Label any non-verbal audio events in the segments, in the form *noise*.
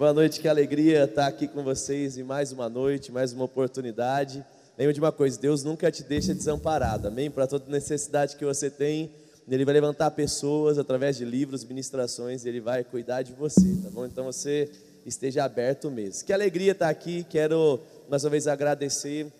Boa noite, que alegria estar aqui com vocês em mais uma noite, mais uma oportunidade. Lembra de uma coisa: Deus nunca te deixa desamparado, amém? Para toda necessidade que você tem, Ele vai levantar pessoas através de livros, ministrações, Ele vai cuidar de você, tá bom? Então você esteja aberto mesmo. Que alegria estar aqui, quero mais uma vez agradecer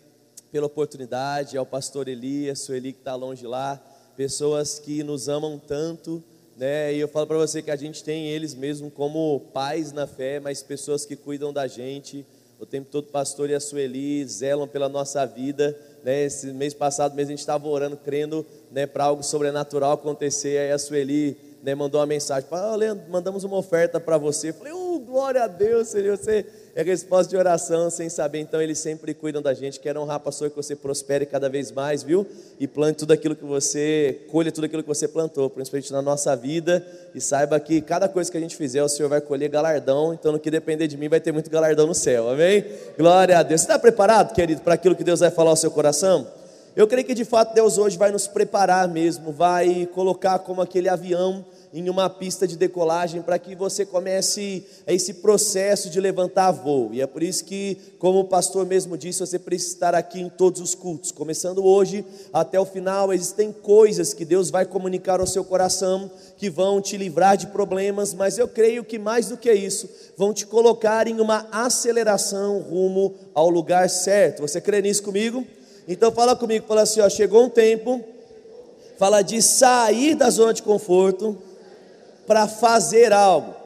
pela oportunidade ao pastor Elias, Sueli que está longe lá, pessoas que nos amam tanto né? E eu falo para você que a gente tem eles mesmo como pais na fé, mas pessoas que cuidam da gente. O tempo todo o pastor e a Sueli zelam pela nossa vida, né? Esse mês passado mesmo a gente estava orando, crendo, né, para algo sobrenatural acontecer. Aí a Sueli, né, mandou uma mensagem, falou: oh, Leandro, mandamos uma oferta para você. Eu falei: "Oh, glória a Deus, Senhor, você é resposta de oração, sem saber. Então, eles sempre cuidam da gente. Quero honrar, pastor, que você prospere cada vez mais, viu? E plante tudo aquilo que você, colhe tudo aquilo que você plantou, principalmente na nossa vida. E saiba que cada coisa que a gente fizer, o Senhor vai colher galardão. Então, no que depender de mim, vai ter muito galardão no céu, amém? Glória a Deus. Você está preparado, querido, para aquilo que Deus vai falar ao seu coração? Eu creio que de fato Deus hoje vai nos preparar mesmo, vai colocar como aquele avião em uma pista de decolagem para que você comece esse processo de levantar voo. E é por isso que, como o pastor mesmo disse, você precisa estar aqui em todos os cultos, começando hoje até o final. Existem coisas que Deus vai comunicar ao seu coração que vão te livrar de problemas, mas eu creio que mais do que isso, vão te colocar em uma aceleração rumo ao lugar certo. Você crê nisso comigo? Então fala comigo, fala assim, ó, chegou um tempo, fala de sair da zona de conforto para fazer algo.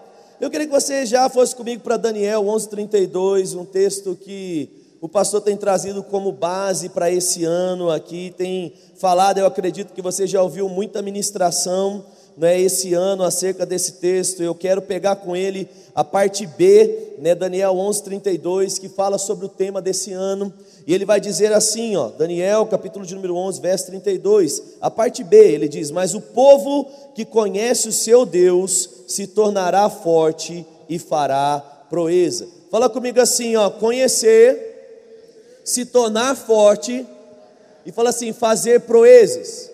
Eu queria que você já fosse comigo para Daniel 11:32, um texto que o pastor tem trazido como base para esse ano aqui, tem falado, eu acredito que você já ouviu muita ministração né, esse ano acerca desse texto. Eu quero pegar com ele a parte B, né, Daniel 11:32, que fala sobre o tema desse ano. E ele vai dizer assim, ó, Daniel, capítulo de número 11, verso 32, a parte B, ele diz: "Mas o povo que conhece o seu Deus se tornará forte e fará proeza". Fala comigo assim, ó, conhecer, se tornar forte e fala assim, fazer proezas.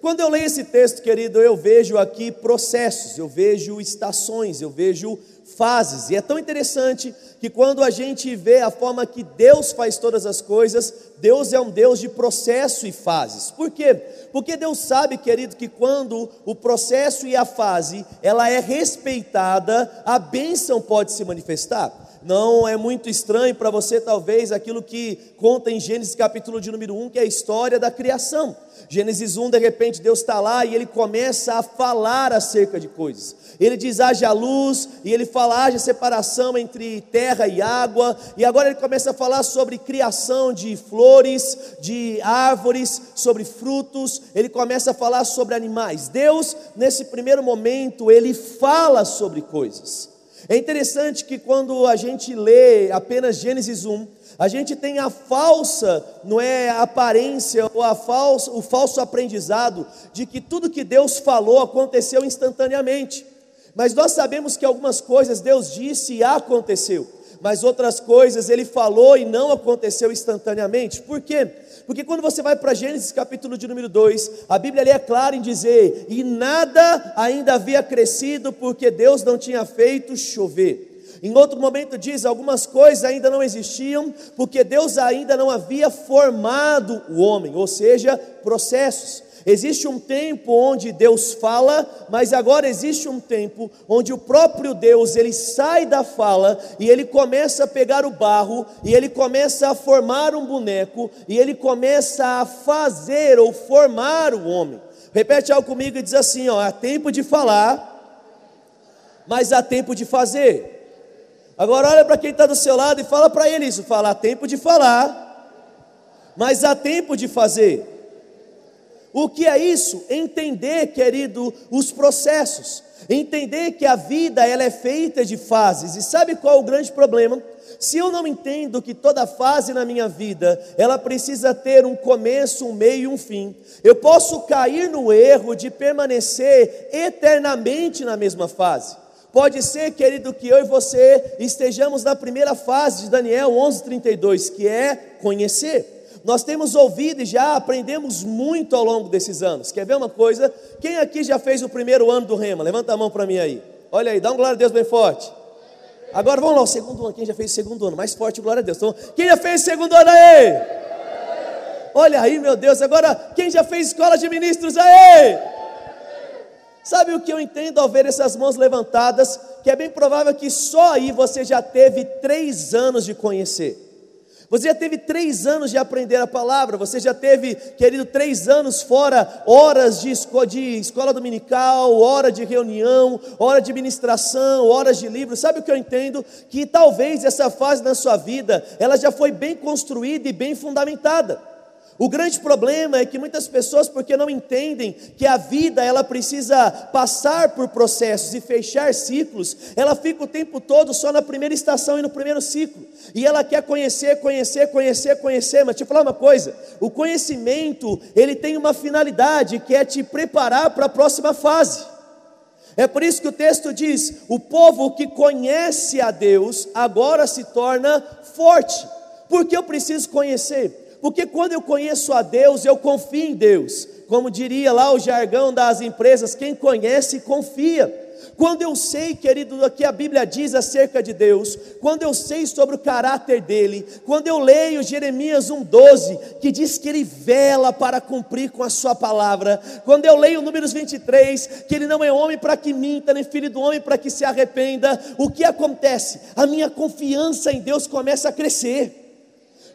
Quando eu leio esse texto, querido, eu vejo aqui processos, eu vejo estações, eu vejo fases. E é tão interessante que quando a gente vê a forma que Deus faz todas as coisas, Deus é um Deus de processo e fases. Por quê? Porque Deus sabe, querido, que quando o processo e a fase, ela é respeitada, a bênção pode se manifestar. Não é muito estranho para você, talvez, aquilo que conta em Gênesis capítulo de número 1, que é a história da criação. Gênesis 1, de repente, Deus está lá e ele começa a falar acerca de coisas. Ele diz: haja luz, e ele fala: haja separação entre terra e água, e agora ele começa a falar sobre criação de flores, de árvores, sobre frutos, ele começa a falar sobre animais. Deus, nesse primeiro momento, ele fala sobre coisas. É interessante que quando a gente lê apenas Gênesis 1, a gente tem a falsa, não é, aparência ou a falsa, o falso aprendizado de que tudo que Deus falou aconteceu instantaneamente. Mas nós sabemos que algumas coisas Deus disse e aconteceu, mas outras coisas ele falou e não aconteceu instantaneamente. Por quê? Porque quando você vai para Gênesis capítulo de número 2, a Bíblia ali é clara em dizer: "E nada ainda havia crescido porque Deus não tinha feito chover". Em outro momento diz: algumas coisas ainda não existiam, porque Deus ainda não havia formado o homem, ou seja, processos. Existe um tempo onde Deus fala, mas agora existe um tempo onde o próprio Deus ele sai da fala e ele começa a pegar o barro e ele começa a formar um boneco e ele começa a fazer ou formar o homem. Repete algo comigo e diz assim: ó, há tempo de falar, mas há tempo de fazer. Agora olha para quem está do seu lado e fala para ele isso: fala, há tempo de falar, mas há tempo de fazer. O que é isso? Entender, querido, os processos. Entender que a vida ela é feita de fases. E sabe qual é o grande problema? Se eu não entendo que toda fase na minha vida, ela precisa ter um começo, um meio e um fim, eu posso cair no erro de permanecer eternamente na mesma fase. Pode ser, querido, que eu e você estejamos na primeira fase de Daniel 11:32, que é conhecer. Nós temos ouvido e já aprendemos muito ao longo desses anos. Quer ver uma coisa? Quem aqui já fez o primeiro ano do Rema? Levanta a mão para mim aí. Olha aí, dá um glória a Deus bem forte. Agora vamos lá, o segundo ano. Quem já fez o segundo ano? Mais forte, glória a Deus. Então, quem já fez o segundo ano aí? Olha aí, meu Deus. Agora, quem já fez escola de ministros aí? Sabe o que eu entendo ao ver essas mãos levantadas? Que é bem provável que só aí você já teve três anos de conhecer. Você já teve três anos de aprender a palavra, você já teve, querido, três anos fora, horas de, de escola dominical, hora de reunião, hora de ministração, horas de livro. Sabe o que eu entendo? Que talvez essa fase na sua vida, ela já foi bem construída e bem fundamentada. O grande problema é que muitas pessoas, porque não entendem que a vida ela precisa passar por processos e fechar ciclos, ela fica o tempo todo só na primeira estação e no primeiro ciclo. E ela quer conhecer, conhecer, conhecer, conhecer. Mas te falar uma coisa: o conhecimento ele tem uma finalidade que é te preparar para a próxima fase. É por isso que o texto diz: o povo que conhece a Deus agora se torna forte. Porque eu preciso conhecer porque quando eu conheço a Deus, eu confio em Deus. Como diria lá o jargão das empresas, quem conhece, confia. Quando eu sei, querido, o que a Bíblia diz acerca de Deus, quando eu sei sobre o caráter dele, quando eu leio Jeremias 1,12, que diz que ele vela para cumprir com a sua palavra, quando eu leio Números 23, que ele não é homem para que minta, nem filho do homem para que se arrependa, o que acontece? A minha confiança em Deus começa a crescer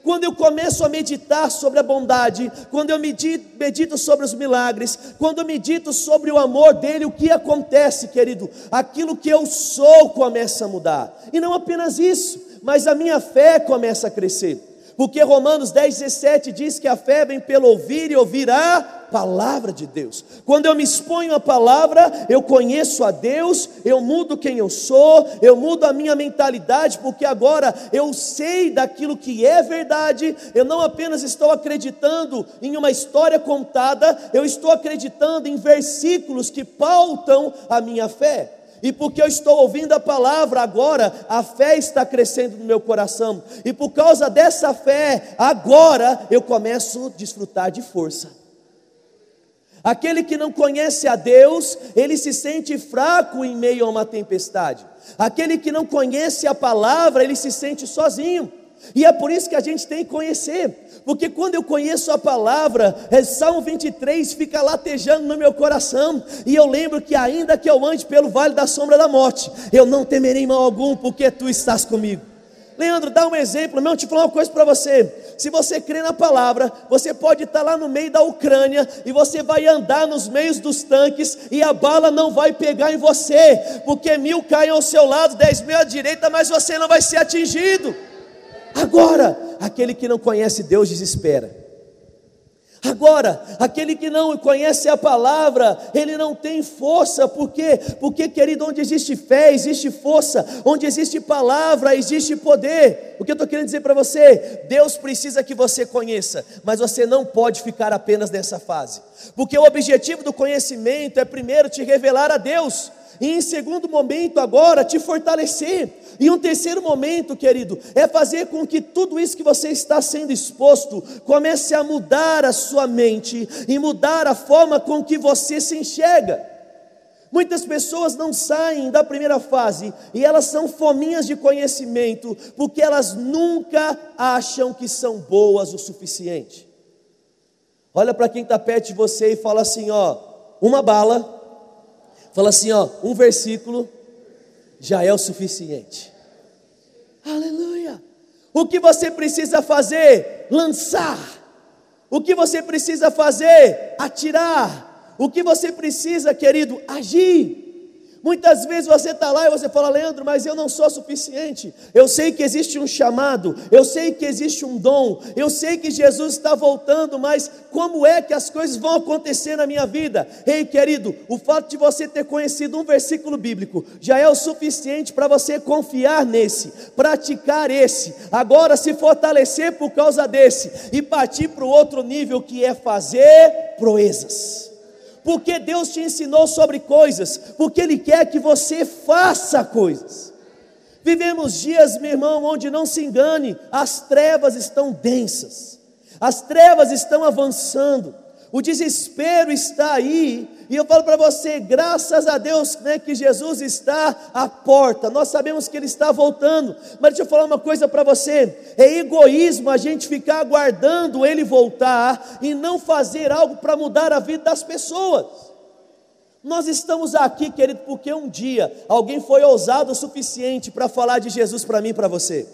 quando eu começo a meditar sobre a bondade, quando eu medito, sobre os milagres, quando eu medito sobre o amor dele, o que acontece, querido? Aquilo que eu sou começa a mudar. E não apenas isso, mas a minha fé começa a crescer. Porque Romanos 10, 17 diz que a fé vem pelo ouvir e ouvir a palavra de Deus. Quando eu me exponho à palavra, eu conheço a Deus, eu mudo quem eu sou, eu mudo a minha mentalidade, porque agora eu sei daquilo que é verdade, eu não apenas estou acreditando em uma história contada, eu estou acreditando em versículos que pautam a minha fé e porque eu estou ouvindo a palavra agora, a fé está crescendo no meu coração, e por causa dessa fé, agora eu começo a desfrutar de força. Aquele que não conhece a Deus, ele se sente fraco em meio a uma tempestade. Aquele que não conhece a palavra, ele se sente sozinho. E é por isso que a gente tem que conhecer, porque quando eu conheço a palavra, é, Salmo 23 fica latejando no meu coração, e eu lembro que ainda que eu ande pelo vale da sombra da morte, eu não temerei mal algum, porque tu estás comigo. Leandro, dá um exemplo, não, te falar uma coisa para você. Se você crê na palavra, você pode estar lá no meio da Ucrânia e você vai andar nos meios dos tanques e a bala não vai pegar em você, porque mil caem ao seu lado, dez mil à direita, mas você não vai ser atingido. Agora, aquele que não conhece Deus desespera. Agora, aquele que não conhece a palavra, ele não tem força, por quê? Porque, querido, onde existe fé, existe força, onde existe palavra, existe poder. O que eu estou querendo dizer para você? Deus precisa que você conheça, mas você não pode ficar apenas nessa fase, porque o objetivo do conhecimento é primeiro te revelar a Deus e em segundo momento, agora, te fortalecer. E um terceiro momento, querido, é fazer com que tudo isso que você está sendo exposto comece a mudar a sua mente e mudar a forma com que você se enxerga. Muitas pessoas não saem da primeira fase e elas são fominhas de conhecimento, porque elas nunca acham que são boas o suficiente. Olha para quem está perto de você e fala assim: ó, uma bala Fala assim, ó, um versículo já é o suficiente. Aleluia. O que você precisa fazer? Lançar. O que você precisa fazer? Atirar. O que você precisa, querido? Agir. Muitas vezes você está lá e você fala, Leandro, mas eu não sou suficiente. Eu sei que existe um chamado, eu sei que existe um dom, eu sei que Jesus está voltando, mas como é que as coisas vão acontecer na minha vida? Ei, querido, o fato de você ter conhecido um versículo bíblico já é o suficiente para você confiar nesse, praticar esse, agora se fortalecer por causa desse e partir para o outro nível que é fazer proezas porque Deus te ensinou sobre coisas, porque Ele quer que você faça coisas. Vivemos dias, meu irmão, onde não se engane, as trevas estão densas, as trevas estão avançando, o desespero está aí, E eu falo para você, graças a Deus né, que Jesus está à porta, nós sabemos que Ele está voltando, mas deixa eu falar uma coisa para você: é egoísmo a gente ficar aguardando Ele voltar e não fazer algo para mudar a vida das pessoas. Nós estamos aqui, querido, porque um dia alguém foi ousado o suficiente para falar de Jesus para mim e para você.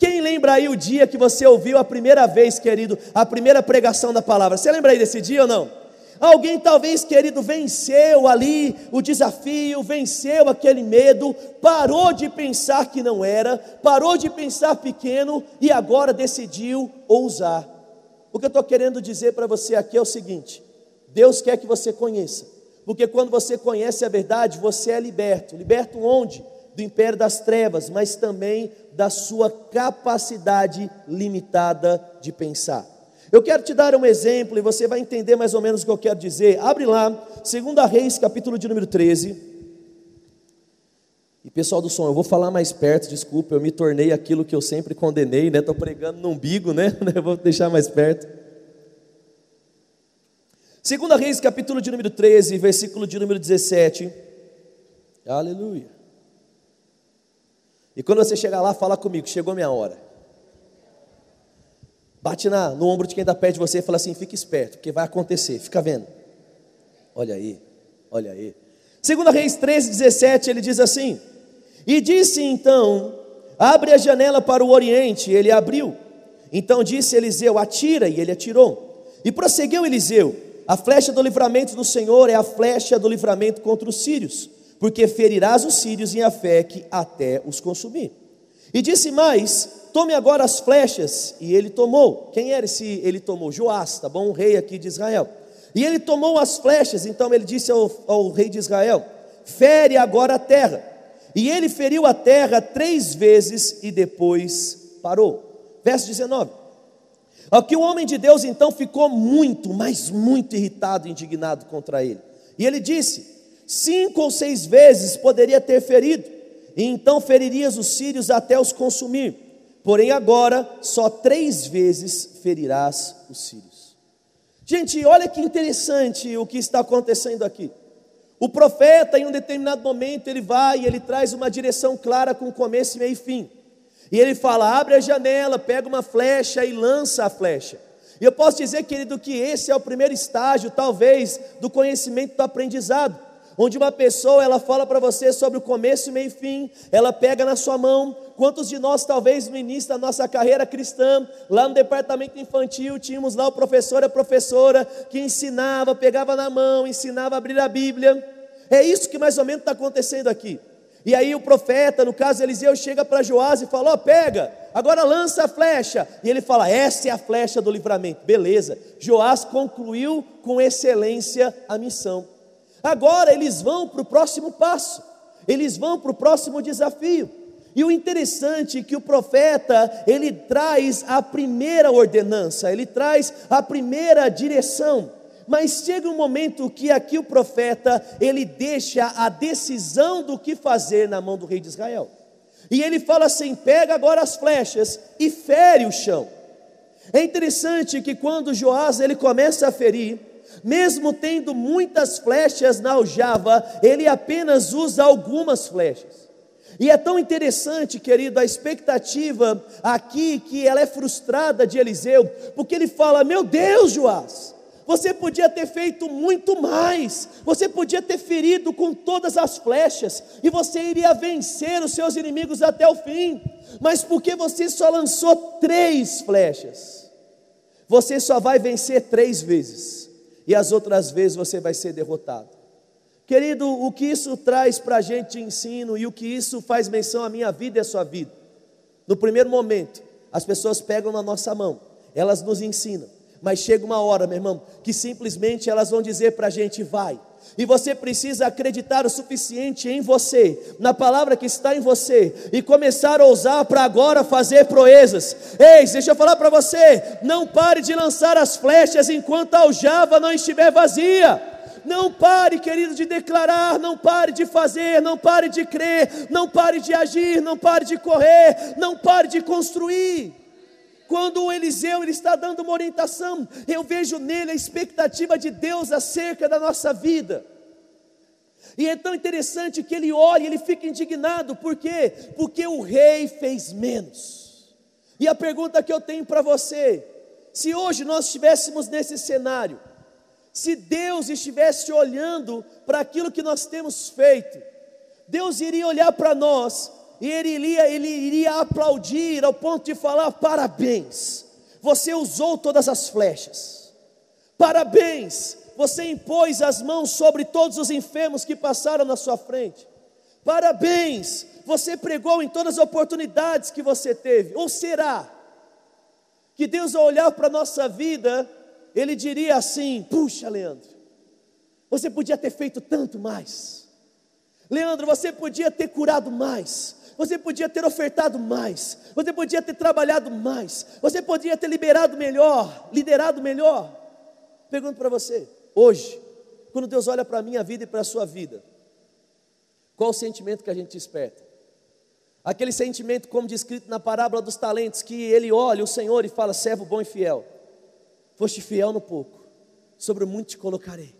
Quem lembra aí o dia que você ouviu a primeira vez, querido, a primeira pregação da palavra? Você lembra aí desse dia ou não? Alguém talvez, querido, venceu ali o desafio, venceu aquele medo, parou de pensar que não era, parou de pensar pequeno e agora decidiu ousar. O que eu estou querendo dizer para você aqui é o seguinte: Deus quer que você conheça, porque quando você conhece a verdade, você é liberto. Liberto onde? Do império das trevas, mas também da sua capacidade limitada de pensar. Eu quero te dar um exemplo e você vai entender mais ou menos o que eu quero dizer. Abre lá, 2 Reis, capítulo de número 13. E pessoal do som, eu vou falar mais perto, desculpa, eu me tornei aquilo que eu sempre condenei, né? Estou pregando no umbigo, né? *laughs* Vou deixar mais perto. 2 Reis, capítulo de número 13, versículo de número 17. Aleluia. E quando você chegar lá, fala comigo, chegou minha hora. Bate na, no ombro de quem está perto de você e fala assim: fica esperto, porque vai acontecer, fica vendo. Olha aí, olha aí. Segunda Reis 13, 17, ele diz assim: E disse então: Abre a janela para o oriente. Ele abriu. Então disse Eliseu: Atira, e ele atirou. E prosseguiu Eliseu: A flecha do livramento do Senhor é a flecha do livramento contra os sírios, porque ferirás os sírios em Afeque até os consumir. E disse mais: tome agora as flechas. E ele tomou. Quem era esse? Ele tomou Joás, tá bom? O rei aqui de Israel. E ele tomou as flechas, então ele disse ao, ao rei de Israel: fere agora a terra. E ele feriu a terra três vezes e depois parou. Verso 19. Aqui o homem de Deus então ficou muito, mas muito irritado e indignado contra ele. E ele disse: cinco ou seis vezes poderia ter ferido, e então feririas os sírios até os consumir porém agora só três vezes ferirás os sírios. Gente, olha que interessante o que está acontecendo aqui. O profeta, em um determinado momento, ele vai e ele traz uma direção clara com começo, meio e fim. E ele fala: abre a janela, pega uma flecha e lança a flecha. E eu posso dizer, querido, que esse é o primeiro estágio, talvez, do conhecimento do aprendizado onde uma pessoa ela fala para você sobre o começo, meio e fim, ela pega na sua mão. Quantos de nós, talvez no início da nossa carreira cristã, lá no departamento infantil, tínhamos lá o professor e a professora que ensinava, pegava na mão, ensinava a abrir a Bíblia. É isso que mais ou menos está acontecendo aqui. E aí o profeta, no caso Eliseu, chega para Joás e fala: Ó, oh, pega, agora lança a flecha. E ele fala: Essa é a flecha do livramento. Beleza. Joás concluiu com excelência a missão. Agora eles vão para o próximo passo, eles vão para o próximo desafio. E o interessante é que o profeta, ele traz a primeira ordenança, ele traz a primeira direção. Mas chega um momento que aqui o profeta, ele deixa a decisão do que fazer na mão do rei de Israel. E ele fala assim: pega agora as flechas e fere o chão. É interessante que quando Joás ele começa a ferir, mesmo tendo muitas flechas na aljava, ele apenas usa algumas flechas. E é tão interessante, querido, a expectativa aqui que ela é frustrada de Eliseu, porque ele fala: Meu Deus, Joás, você podia ter feito muito mais, você podia ter ferido com todas as flechas, e você iria vencer os seus inimigos até o fim, mas porque você só lançou três flechas, você só vai vencer três vezes e as outras vezes você vai ser derrotado. Querido, o que isso traz para a gente de ensino e o que isso faz menção à minha vida e à sua vida? No primeiro momento, as pessoas pegam na nossa mão, elas nos ensinam, mas chega uma hora, meu irmão, que simplesmente elas vão dizer para a gente: vai, e você precisa acreditar o suficiente em você, na palavra que está em você, e começar a ousar para agora fazer proezas. Ei, deixa eu falar para você: não pare de lançar as flechas enquanto a aljava não estiver vazia. Não pare, querido, de declarar, não pare de fazer, não pare de crer, não pare de agir, não pare de correr, não pare de construir. Quando o Eliseu ele está dando uma orientação, eu vejo nele a expectativa de Deus acerca da nossa vida. E é tão interessante que ele olha, ele fica indignado, por quê? Porque o rei fez menos. E a pergunta que eu tenho para você: se hoje nós estivéssemos nesse cenário, se Deus estivesse olhando para aquilo que nós temos feito, Deus iria olhar para nós e ele iria, ele iria aplaudir ao ponto de falar: parabéns, você usou todas as flechas, parabéns, você impôs as mãos sobre todos os enfermos que passaram na sua frente, parabéns, você pregou em todas as oportunidades que você teve, ou será que Deus, ao olhar para a nossa vida, Ele diria assim: puxa, Leandro, você podia ter feito tanto mais. Leandro, você podia ter curado mais. Você podia ter ofertado mais. Você podia ter trabalhado mais. Você podia ter liberado melhor, liderado melhor. Pergunto para você, hoje, quando Deus olha para a minha vida e para a sua vida, qual o sentimento que a gente desperta? Aquele sentimento, como descrito na parábola dos talentos, que ele olha o Senhor e fala: servo bom e fiel, foste fiel no pouco, sobre o muito te colocarei.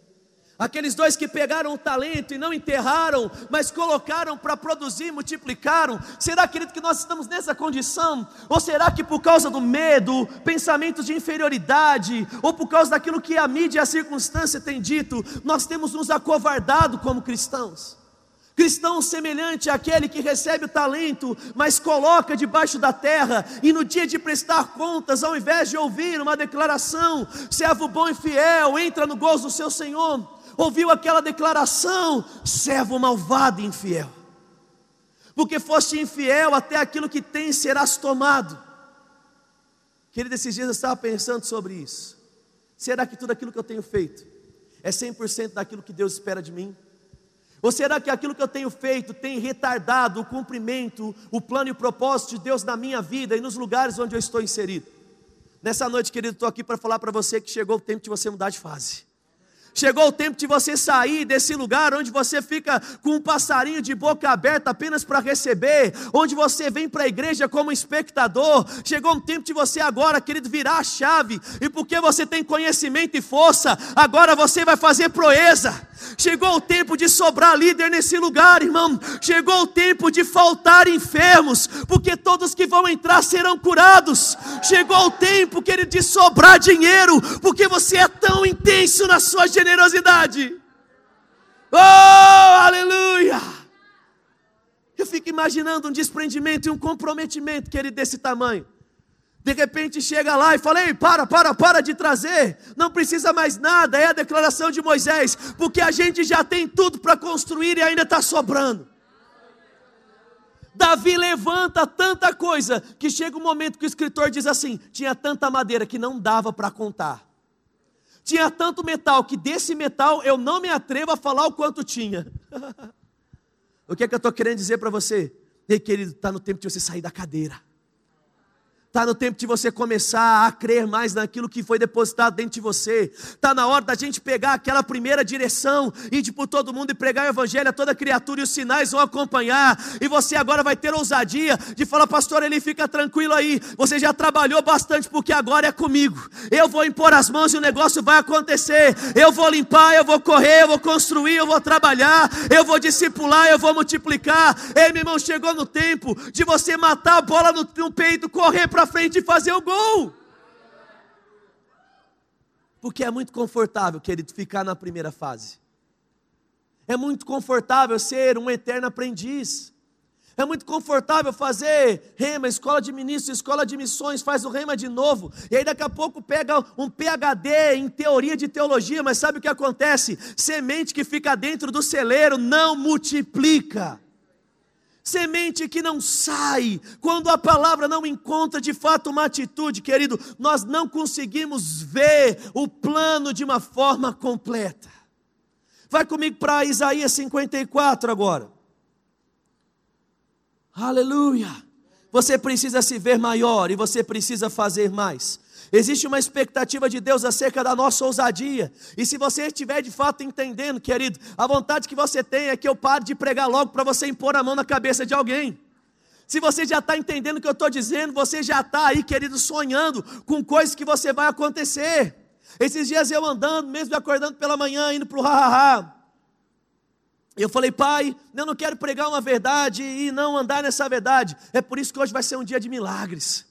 Aqueles dois que pegaram o talento e não enterraram, mas colocaram para produzir, multiplicaram. Será, querido, que nós estamos nessa condição? Ou será que por causa do medo, pensamentos de inferioridade, ou por causa daquilo que a mídia e a circunstância têm dito, nós temos nos acovardado como cristãos? Cristão semelhante àquele que recebe o talento, mas coloca debaixo da terra, e no dia de prestar contas, ao invés de ouvir uma declaração, servo bom e fiel, entra no gozo do seu Senhor ouviu aquela declaração: servo malvado e infiel, porque foste infiel, até aquilo que tens serás tomado. Querido, esses dias eu estava pensando sobre isso. Será que tudo aquilo que eu tenho feito é 100% daquilo que Deus espera de mim? Ou será que aquilo que eu tenho feito tem retardado o cumprimento, o plano e o propósito de Deus na minha vida e nos lugares onde eu estou inserido? Nessa noite, querido, estou aqui para falar para você que chegou o tempo de você mudar de fase. Chegou o tempo de você sair desse lugar onde você fica com um passarinho de boca aberta apenas para receber, onde você vem para a igreja como espectador. Chegou o tempo de você agora, querido, virar a chave, e porque você tem conhecimento e força, agora você vai fazer proeza. Chegou o tempo de sobrar líder nesse lugar, irmão. Chegou o tempo de faltar enfermos, porque todos que vão entrar serão curados. Chegou o tempo, querido, de sobrar dinheiro, porque você é tão intenso na sua generosidade. Oh, aleluia! Eu fico imaginando um desprendimento e um comprometimento, querido, desse tamanho. De repente chega lá e fala: Ei, para, para, para de trazer, não precisa mais nada, é a declaração de Moisés, porque a gente já tem tudo para construir e ainda está sobrando. Davi levanta tanta coisa que chega um momento que o escritor diz assim: tinha tanta madeira que não dava para contar, tinha tanto metal que desse metal eu não me atrevo a falar o quanto tinha. *laughs* o que é que eu estou querendo dizer para você? Ei, querido, está no tempo de você sair da cadeira. Está no tempo de você começar a crer mais naquilo que foi depositado dentro de você. Está na hora da gente pegar aquela primeira direção, ir por todo mundo e pregar o evangelho a toda criatura e os sinais vão acompanhar. E você agora vai ter ousadia de falar, pastor, ele fica tranquilo aí. Você já trabalhou bastante porque agora é comigo. Eu vou impor as mãos e o negócio vai acontecer. Eu vou limpar, eu vou correr, eu vou construir, eu vou trabalhar, eu vou discipular, eu vou multiplicar. Ei, meu irmão, chegou no tempo de você matar a bola no, no peito, correr para para frente e fazer o gol. Porque é muito confortável, querido, ficar na primeira fase. É muito confortável ser um eterno aprendiz. É muito confortável fazer rema, escola de ministros, escola de missões, faz o rema de novo. E aí daqui a pouco pega um PhD em teoria de teologia, mas sabe o que acontece? Semente que fica dentro do celeiro não multiplica semente que não sai, quando a palavra não encontra de fato uma atitude, querido, nós não conseguimos ver o plano de uma forma completa. Vai comigo para Isaías 54 agora. Aleluia! Você precisa se ver maior e você precisa fazer mais. Existe uma expectativa de Deus acerca da nossa ousadia. E se você estiver de fato entendendo, querido, a vontade que você tem é que eu pare de pregar logo para você impor a mão na cabeça de alguém. Se você já está entendendo o que eu estou dizendo, você já está aí, querido, sonhando com coisas que você vai acontecer. Esses dias eu andando, mesmo acordando pela manhã, indo para o ha-ha-ha. Eu falei, pai, eu não quero pregar uma verdade e não andar nessa verdade. É por isso que hoje vai ser um dia de milagres.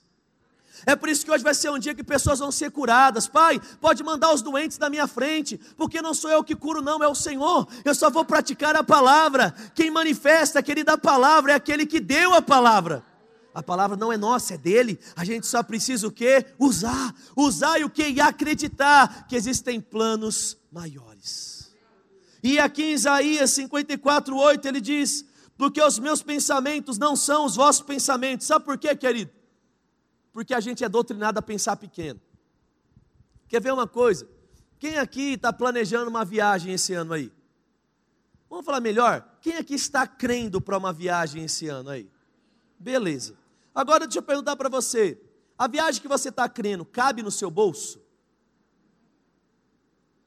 É por isso que hoje vai ser um dia que pessoas vão ser curadas. Pai, pode mandar os doentes na minha frente, porque não sou eu que curo, não, é o Senhor. Eu só vou praticar a palavra. Quem manifesta, aquele da palavra, é aquele que deu a palavra. A palavra não é nossa, é dele. A gente só precisa o quê? Usar. Usar e o quê? E acreditar que existem planos maiores. E aqui em Isaías 54, 8, ele diz: Porque os meus pensamentos não são os vossos pensamentos. Sabe por quê, querido? Porque a gente é doutrinado a pensar pequeno. Quer ver uma coisa? Quem aqui está planejando uma viagem esse ano aí? Vamos falar melhor? Quem aqui está crendo para uma viagem esse ano aí? Beleza. Agora deixa eu perguntar para você: a viagem que você está crendo cabe no seu bolso?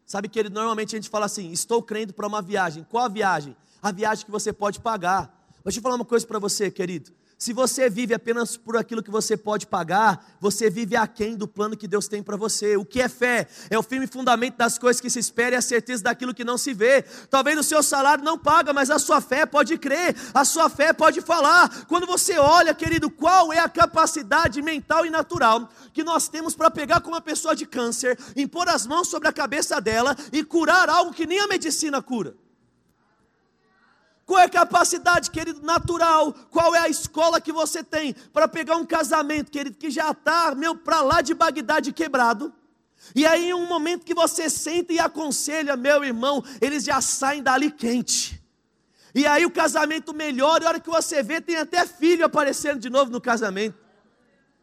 Sabe que ele, normalmente a gente fala assim: estou crendo para uma viagem. Qual a viagem? A viagem que você pode pagar. Deixa eu falar uma coisa para você, querido. Se você vive apenas por aquilo que você pode pagar, você vive aquém do plano que Deus tem para você. O que é fé? É o firme fundamento das coisas que se espera e a certeza daquilo que não se vê. Talvez o seu salário não paga, mas a sua fé pode crer, a sua fé pode falar. Quando você olha, querido, qual é a capacidade mental e natural que nós temos para pegar com uma pessoa de câncer, impor as mãos sobre a cabeça dela e curar algo que nem a medicina cura. Qual é a capacidade, querido, natural? Qual é a escola que você tem para pegar um casamento, querido, que já está, meu, para lá de Bagdá de quebrado? E aí, em um momento que você senta e aconselha, meu irmão, eles já saem dali quente. E aí o casamento melhora, e a hora que você vê, tem até filho aparecendo de novo no casamento.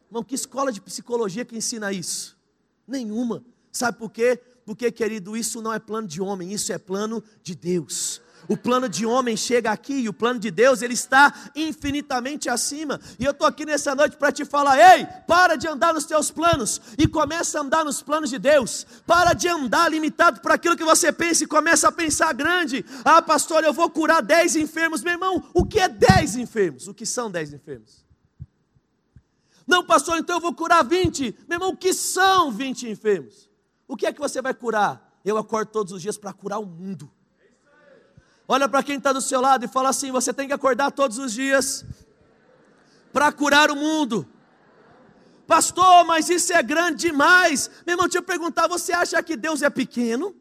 Irmão, que escola de psicologia que ensina isso? Nenhuma. Sabe por quê? Porque, querido, isso não é plano de homem, isso é plano de Deus. O plano de homem chega aqui e o plano de Deus, ele está infinitamente acima. E eu estou aqui nessa noite para te falar: ei, para de andar nos teus planos e começa a andar nos planos de Deus. Para de andar limitado por aquilo que você pensa e começa a pensar grande. Ah, pastor, eu vou curar dez enfermos. Meu irmão, o que é dez enfermos? O que são dez enfermos? Não, pastor, então eu vou curar 20. Meu irmão, o que são 20 enfermos? O que é que você vai curar? Eu acordo todos os dias para curar o mundo. Olha para quem está do seu lado e fala assim: você tem que acordar todos os dias para curar o mundo. Pastor, mas isso é grande demais. Meu irmão, deixa eu perguntar: você acha que Deus é pequeno?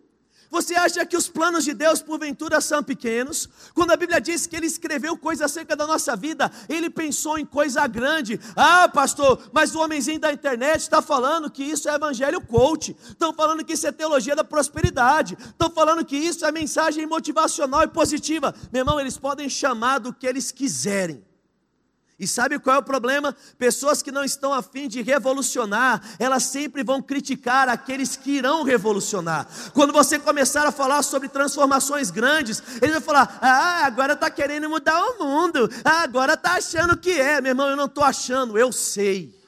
Você acha que os planos de Deus, porventura, são pequenos? Quando a Bíblia diz que Ele escreveu coisa acerca da nossa vida, Ele pensou em coisa grande. Ah, pastor, mas o homenzinho da internet está falando que isso é evangelho coach. Estão falando que isso é teologia da prosperidade. Estão falando que isso é mensagem motivacional e positiva. Meu irmão, eles podem chamar do que eles quiserem. E sabe qual é o problema? Pessoas que não estão afim de revolucionar, elas sempre vão criticar aqueles que irão revolucionar. Quando você começar a falar sobre transformações grandes, eles vão falar: ah, agora está querendo mudar o mundo, ah, agora está achando que é. Meu irmão, eu não estou achando, eu sei.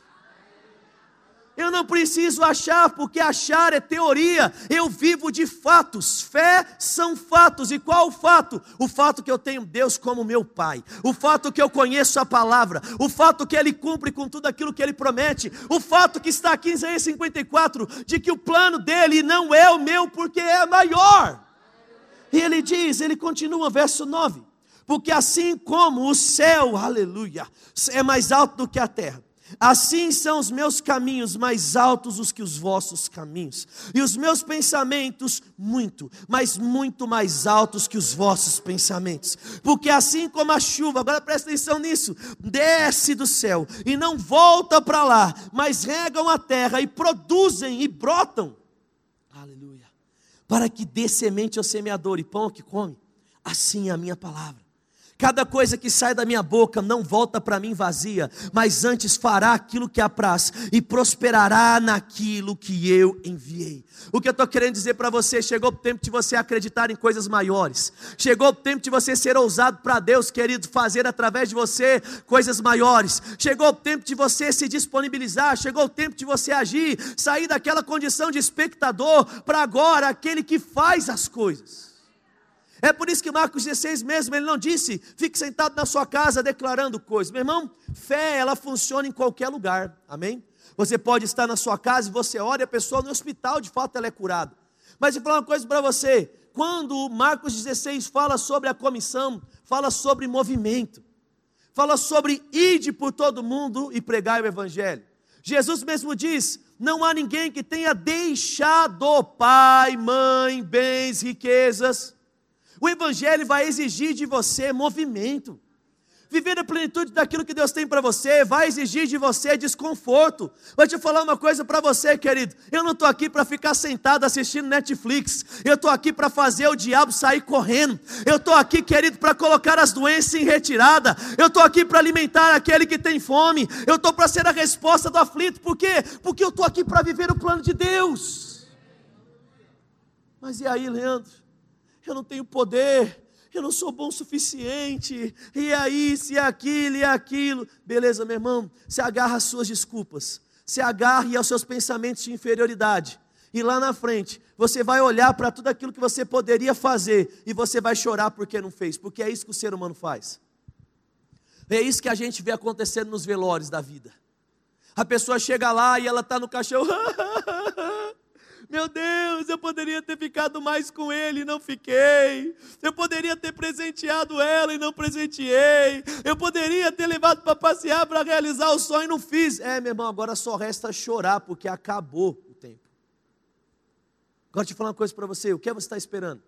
Eu não preciso achar, porque achar é teoria. Eu vivo de fatos. Fé são fatos. E qual o fato? O fato que eu tenho Deus como meu Pai. O fato que eu conheço a palavra. O fato que Ele cumpre com tudo aquilo que Ele promete. O fato que está aqui em Isaías 54, de que o plano dele não é o meu, porque é maior. E ele diz, ele continua, verso 9: Porque assim como o céu, aleluia, é mais alto do que a terra Assim são os meus caminhos mais altos os que os vossos caminhos, e os meus pensamentos muito, mas muito mais altos que os vossos pensamentos. Porque assim como a chuva, agora presta atenção nisso, desce do céu e não volta para lá, mas regam a terra e produzem e brotam. Aleluia. Para que dê semente ao semeador e pão que come, assim é a minha palavra Cada coisa que sai da minha boca não volta para mim vazia, mas antes fará aquilo que apraz e prosperará naquilo que eu enviei. O que eu estou querendo dizer para você: chegou o tempo de você acreditar em coisas maiores, chegou o tempo de você ser ousado para Deus, querido, fazer através de você coisas maiores, chegou o tempo de você se disponibilizar, chegou o tempo de você agir, sair daquela condição de espectador para agora aquele que faz as coisas. É por isso que Marcos 16 mesmo, ele não disse, fique sentado na sua casa declarando coisas. Meu irmão, fé, ela funciona em qualquer lugar, amém? Você pode estar na sua casa e você ora e a pessoa no hospital, de fato, ela é curada. Mas eu vou falar uma coisa para você: quando Marcos 16 fala sobre a comissão, fala sobre movimento, fala sobre ide por todo mundo e pregar o evangelho. Jesus mesmo diz: não há ninguém que tenha deixado pai, mãe, bens, riquezas. O evangelho vai exigir de você movimento. Viver a plenitude daquilo que Deus tem para você vai exigir de você desconforto. Vou te falar uma coisa para você, querido. Eu não estou aqui para ficar sentado assistindo Netflix. Eu estou aqui para fazer o diabo sair correndo. Eu estou aqui, querido, para colocar as doenças em retirada. Eu estou aqui para alimentar aquele que tem fome. Eu estou para ser a resposta do aflito. Por quê? Porque eu estou aqui para viver o plano de Deus. Mas e aí, Leandro? Eu não tenho poder eu não sou bom o suficiente, e é isso, e é aquilo, e aquilo. Beleza, meu irmão, se agarra às suas desculpas, se agarre aos seus pensamentos de inferioridade. E lá na frente, você vai olhar para tudo aquilo que você poderia fazer e você vai chorar porque não fez, porque é isso que o ser humano faz. É isso que a gente vê acontecendo nos velórios da vida. A pessoa chega lá e ela está no caixão. *laughs* Meu Deus, eu poderia ter ficado mais com ele e não fiquei. Eu poderia ter presenteado ela e não presenteei. Eu poderia ter levado para passear para realizar o sonho e não fiz. É, meu irmão, agora só resta chorar porque acabou o tempo. Agora te falar uma coisa para você: o que você está esperando?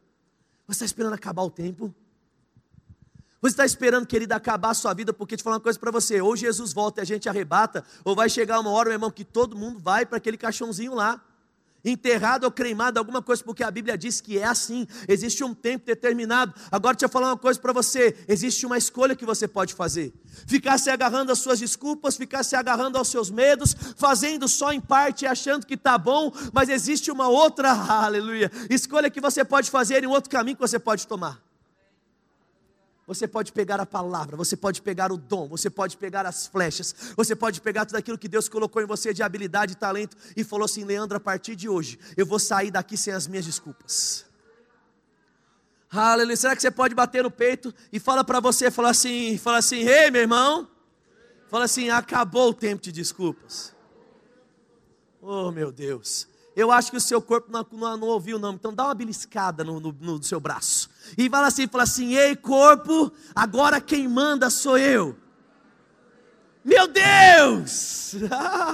Você está esperando acabar o tempo? Você está esperando, querido, acabar a sua vida, porque te falar uma coisa para você: ou Jesus volta e a gente arrebata, ou vai chegar uma hora, meu irmão, que todo mundo vai para aquele caixãozinho lá enterrado ou cremado, alguma coisa, porque a Bíblia diz que é assim, existe um tempo determinado. Agora deixa eu falar uma coisa para você: existe uma escolha que você pode fazer. Ficar se agarrando às suas desculpas, ficar se agarrando aos seus medos, fazendo só em parte, achando que está bom, mas existe uma outra, *laughs* aleluia, escolha que você pode fazer e um outro caminho que você pode tomar. Você pode pegar a palavra, você pode pegar o dom, você pode pegar as flechas, você pode pegar tudo aquilo que Deus colocou em você de habilidade e talento e falou assim: Leandro, a partir de hoje eu vou sair daqui sem as minhas desculpas. Aleluia. Será que você pode bater no peito e fala para você, fala assim, fala assim, ei hey, meu irmão, fala assim, acabou o tempo de desculpas. Oh meu Deus eu acho que o seu corpo não, não, não ouviu, não. Então dá uma beliscada no, no, no, seu braço. E fala assim, fala assim, ei corpo, agora quem manda sou eu. Meu Deus!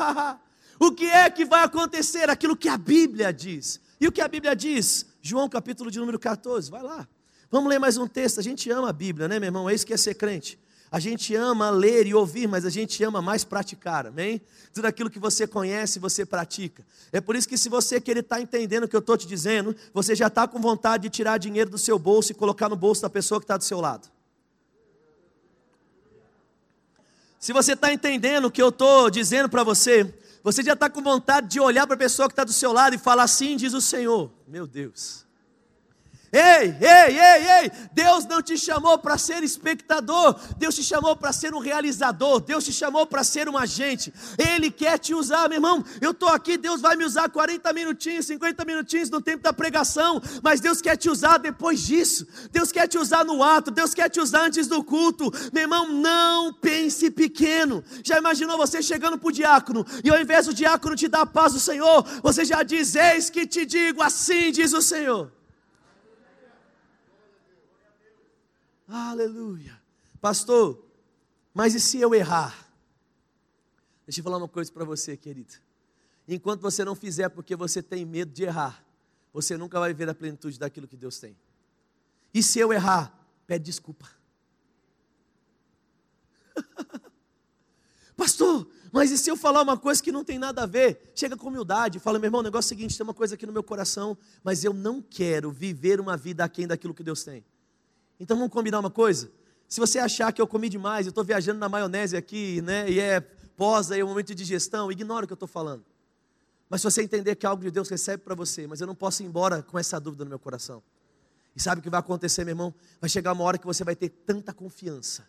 *laughs* o que é que vai acontecer? Aquilo que a Bíblia diz. E o que a Bíblia diz? João capítulo de número 14, vai lá. Vamos ler mais um texto. A gente ama a Bíblia, né, meu irmão? É isso que é ser crente. A gente ama ler e ouvir, mas a gente ama mais praticar, amém? Tudo aquilo que você conhece, você pratica. É por isso que, se você querer estar tá entendendo o que eu estou te dizendo, você já está com vontade de tirar dinheiro do seu bolso e colocar no bolso da pessoa que está do seu lado. Se você está entendendo o que eu estou dizendo para você, você já está com vontade de olhar para a pessoa que está do seu lado e falar assim: diz o Senhor. Meu Deus. Ei, ei, ei, ei, Deus não te chamou para ser espectador, Deus te chamou para ser um realizador, Deus te chamou para ser um agente, Ele quer te usar, meu irmão. Eu estou aqui, Deus vai me usar 40 minutinhos, 50 minutinhos no tempo da pregação, mas Deus quer te usar depois disso, Deus quer te usar no ato, Deus quer te usar antes do culto, meu irmão. Não pense pequeno. Já imaginou você chegando para o diácono e ao invés do diácono te dar a paz do Senhor, você já diz: Eis que te digo, assim diz o Senhor. Aleluia. Pastor, mas e se eu errar? Deixa eu falar uma coisa para você, querido. Enquanto você não fizer porque você tem medo de errar, você nunca vai ver a plenitude daquilo que Deus tem. E se eu errar, pede desculpa. *laughs* Pastor, mas e se eu falar uma coisa que não tem nada a ver? Chega com humildade, fala, meu irmão, o negócio é o seguinte: tem uma coisa aqui no meu coração, mas eu não quero viver uma vida aquém daquilo que Deus tem. Então vamos combinar uma coisa? Se você achar que eu comi demais, eu estou viajando na maionese aqui, né? E é pós aí, o um momento de digestão, ignora o que eu estou falando. Mas se você entender que algo de Deus recebe para você, mas eu não posso ir embora com essa dúvida no meu coração. E sabe o que vai acontecer, meu irmão? Vai chegar uma hora que você vai ter tanta confiança,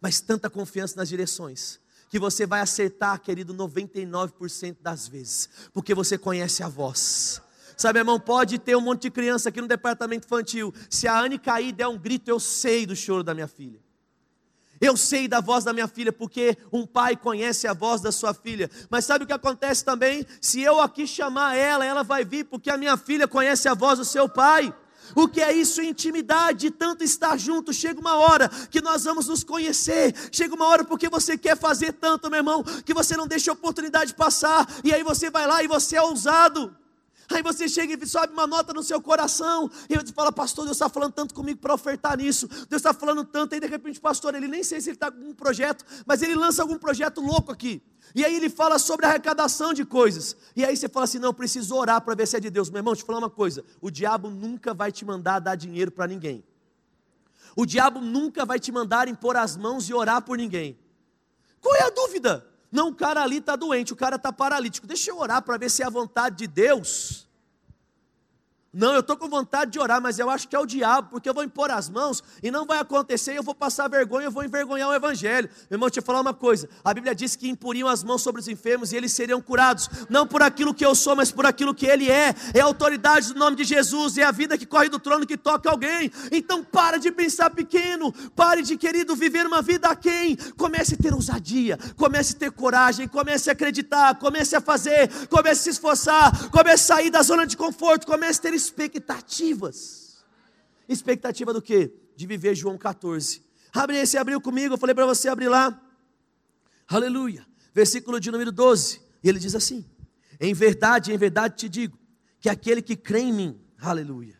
mas tanta confiança nas direções, que você vai acertar, querido, 99% das vezes, porque você conhece a voz. Sabe, irmão, pode ter um monte de criança aqui no departamento infantil. Se a Anne cair e der um grito, eu sei do choro da minha filha. Eu sei da voz da minha filha, porque um pai conhece a voz da sua filha. Mas sabe o que acontece também? Se eu aqui chamar ela, ela vai vir, porque a minha filha conhece a voz do seu pai. O que é isso? Intimidade, tanto estar junto. Chega uma hora que nós vamos nos conhecer. Chega uma hora porque você quer fazer tanto, meu irmão, que você não deixa a oportunidade passar. E aí você vai lá e você é ousado. Aí você chega e sobe uma nota no seu coração, e você fala, pastor, Deus está falando tanto comigo para ofertar nisso, Deus está falando tanto, aí de repente, pastor, ele nem sei se ele está com um projeto, mas ele lança algum projeto louco aqui. E aí ele fala sobre arrecadação de coisas. E aí você fala assim: não, preciso orar para ver se é de Deus. Meu irmão, te falar uma coisa: o diabo nunca vai te mandar dar dinheiro para ninguém. O diabo nunca vai te mandar impor as mãos e orar por ninguém. Qual é a dúvida? Não, o cara ali está doente, o cara está paralítico. Deixa eu orar para ver se é a vontade de Deus. Não, eu estou com vontade de orar, mas eu acho que é o diabo, porque eu vou impor as mãos e não vai acontecer, eu vou passar vergonha, eu vou envergonhar o Evangelho. Meu irmão, deixa eu falar uma coisa: a Bíblia diz que imporiam as mãos sobre os enfermos e eles seriam curados, não por aquilo que eu sou, mas por aquilo que Ele é. É a autoridade do nome de Jesus, é a vida que corre do trono que toca alguém. Então, para de pensar pequeno, pare de, querido, viver uma vida a quem? Comece a ter ousadia, comece a ter coragem, comece a acreditar, comece a fazer, comece a se esforçar, comece a sair da zona de conforto, comece a ter expectativas. Expectativa do quê? De viver João 14. Abre esse, abriu comigo, eu falei para você abrir lá. Aleluia. Versículo de número 12. E ele diz assim: Em verdade, em verdade te digo, que aquele que crê em mim, aleluia.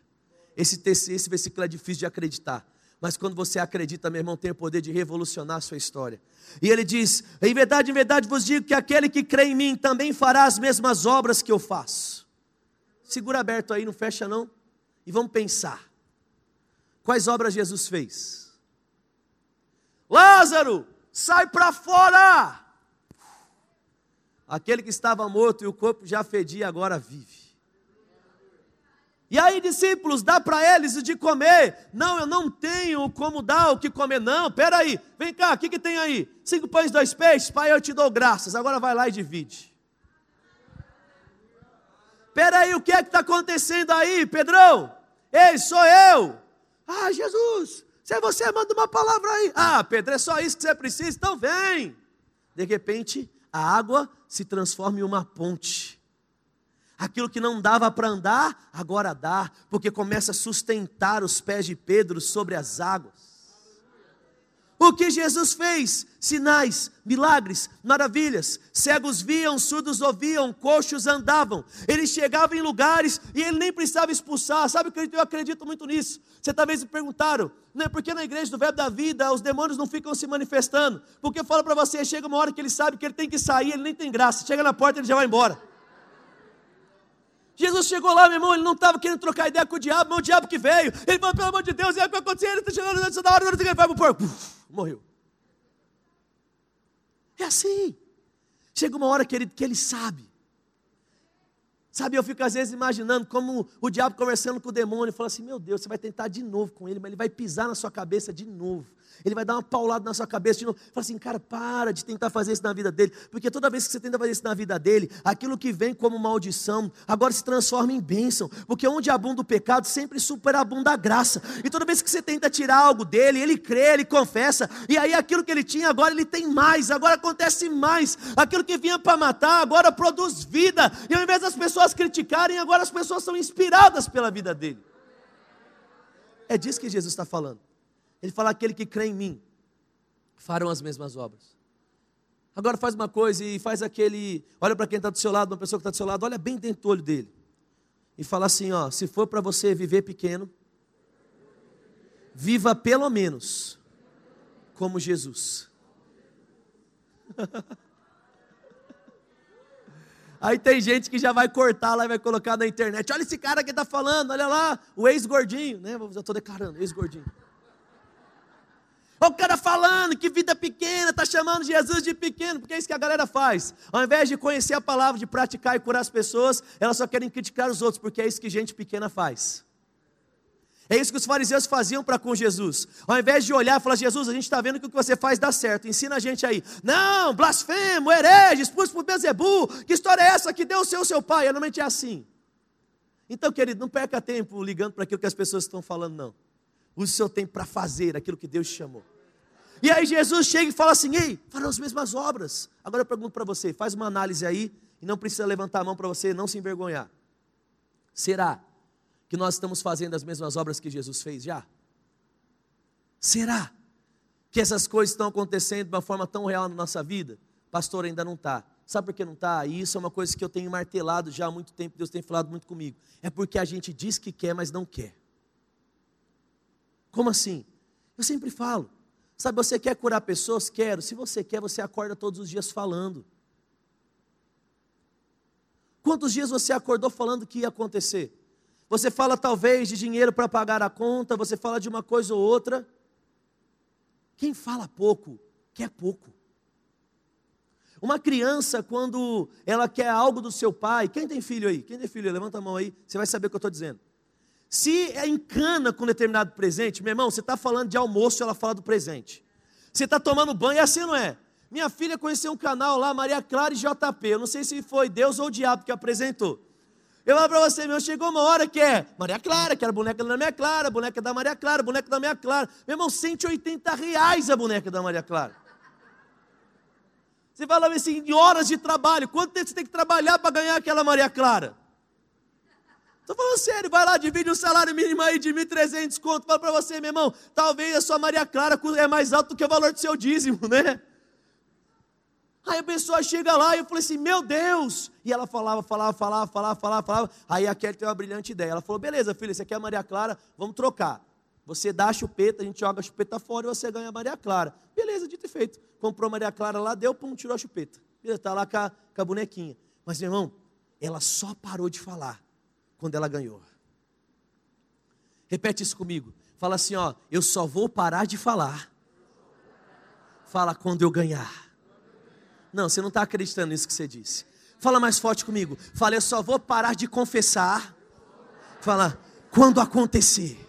Esse, esse versículo é difícil de acreditar. Mas quando você acredita, meu irmão, tem o poder de revolucionar a sua história. E ele diz: Em verdade, em verdade vos digo que aquele que crê em mim também fará as mesmas obras que eu faço. Segura aberto aí, não fecha não. E vamos pensar. Quais obras Jesus fez? Lázaro, sai para fora! Aquele que estava morto e o corpo já fedia, agora vive. E aí, discípulos, dá para eles de comer. Não, eu não tenho como dar o que comer. Não, peraí, vem cá, o que, que tem aí? Cinco pães, dois peixes, pai, eu te dou graças. Agora vai lá e divide. Espera aí, o que é que está acontecendo aí, Pedrão? Ei, sou eu. Ah, Jesus, se é você, manda uma palavra aí. Ah, Pedro, é só isso que você precisa, então vem. De repente, a água se transforma em uma ponte. Aquilo que não dava para andar, agora dá, porque começa a sustentar os pés de Pedro sobre as águas. O que Jesus fez? Sinais, milagres, maravilhas. Cegos viam, surdos ouviam, coxos andavam. Ele chegava em lugares e ele nem precisava expulsar. Sabe o que eu acredito muito nisso? Você talvez me perguntaram, não é porque na igreja do Verbo da Vida os demônios não ficam se manifestando? Porque eu falo para você, chega uma hora que ele sabe que ele tem que sair, ele nem tem graça. Chega na porta, ele já vai embora. Jesus chegou lá, meu irmão, ele não estava querendo trocar ideia com o diabo, mas o diabo que veio. Ele falou, pelo amor de Deus, aí o que aconteceu? Ele está chegando antes da hora, ele vai para o porco. Morreu. É assim. Chega uma hora que ele, que ele sabe. Sabe, eu fico às vezes imaginando como o diabo conversando com o demônio, fala assim: Meu Deus, você vai tentar de novo com ele, mas ele vai pisar na sua cabeça de novo ele vai dar uma paulada na sua cabeça de novo. Fala assim, cara, para de tentar fazer isso na vida dele, porque toda vez que você tenta fazer isso na vida dele, aquilo que vem como maldição, agora se transforma em bênção, porque onde abunda o pecado, sempre superabunda a graça. E toda vez que você tenta tirar algo dele, ele crê, ele confessa, e aí aquilo que ele tinha, agora ele tem mais, agora acontece mais. Aquilo que vinha para matar, agora produz vida. E ao invés das pessoas criticarem, agora as pessoas são inspiradas pela vida dele. É disso que Jesus está falando. Ele fala: aquele que crê em mim farão as mesmas obras. Agora faz uma coisa e faz aquele. Olha para quem está do seu lado, uma pessoa que está do seu lado, olha bem dentro do olho dele. E fala assim: ó, se for para você viver pequeno, viva pelo menos como Jesus. *laughs* Aí tem gente que já vai cortar lá e vai colocar na internet. Olha esse cara que está falando, olha lá, o ex-gordinho, né? Eu estou declarando, ex-gordinho. Olha o cara falando que vida pequena, está chamando Jesus de pequeno, porque é isso que a galera faz. Ao invés de conhecer a palavra, de praticar e curar as pessoas, elas só querem criticar os outros, porque é isso que gente pequena faz. É isso que os fariseus faziam para com Jesus. Ao invés de olhar e falar, Jesus, a gente está vendo que o que você faz dá certo, ensina a gente aí. Não, blasfemo, herege, expulso por Bezebu, que história é essa que deu o seu seu pai? Normalmente é assim. Então, querido, não perca tempo ligando para aquilo que as pessoas estão falando, não. Use o seu tempo para fazer aquilo que Deus te chamou. E aí Jesus chega e fala assim: Ei, farão as mesmas obras. Agora eu pergunto para você: faz uma análise aí, e não precisa levantar a mão para você não se envergonhar. Será que nós estamos fazendo as mesmas obras que Jesus fez já? Será que essas coisas estão acontecendo de uma forma tão real na nossa vida? Pastor, ainda não está. Sabe por que não está? Isso é uma coisa que eu tenho martelado já há muito tempo, Deus tem falado muito comigo. É porque a gente diz que quer, mas não quer. Como assim? Eu sempre falo. Sabe, você quer curar pessoas? Quero. Se você quer, você acorda todos os dias falando. Quantos dias você acordou falando que ia acontecer? Você fala talvez de dinheiro para pagar a conta, você fala de uma coisa ou outra. Quem fala pouco, quer pouco. Uma criança, quando ela quer algo do seu pai, quem tem filho aí? Quem tem filho? Levanta a mão aí, você vai saber o que eu estou dizendo. Se é encana com determinado presente, meu irmão, você está falando de almoço, ela fala do presente. Você está tomando banho, é assim não é? Minha filha conheceu um canal lá, Maria Clara e JP. Eu não sei se foi Deus ou o diabo que apresentou. Eu falo para você, meu, chegou uma hora que é Maria Clara, que era boneca da Maria Clara, boneca da Maria Clara, boneca da Maria Clara. Meu irmão, 180 reais a boneca da Maria Clara. Você fala assim, em horas de trabalho, quanto tempo você tem que trabalhar para ganhar aquela Maria Clara? Estou falando sério, vai lá, divide um salário mínimo aí de 1.300 conto. Fala para você, meu irmão, talvez a sua Maria Clara é mais alto do que o valor do seu dízimo, né? Aí a pessoa chega lá e eu falei assim, meu Deus! E ela falava, falava, falava, falava, falava, falava. Aí a Kelly teve uma brilhante ideia. Ela falou, beleza, filha, você aqui é a Maria Clara, vamos trocar. Você dá a chupeta, a gente joga a chupeta fora e você ganha a Maria Clara. Beleza, dito e feito. Comprou a Maria Clara lá, deu, pum, tirou a chupeta. Beleza, está lá com a, com a bonequinha. Mas, meu irmão, ela só parou de falar quando ela ganhou. Repete isso comigo. Fala assim, ó, eu só vou parar de falar. Fala quando eu ganhar. Não, você não está acreditando nisso que você disse. Fala mais forte comigo. Fala, eu só vou parar de confessar. Fala, quando acontecer.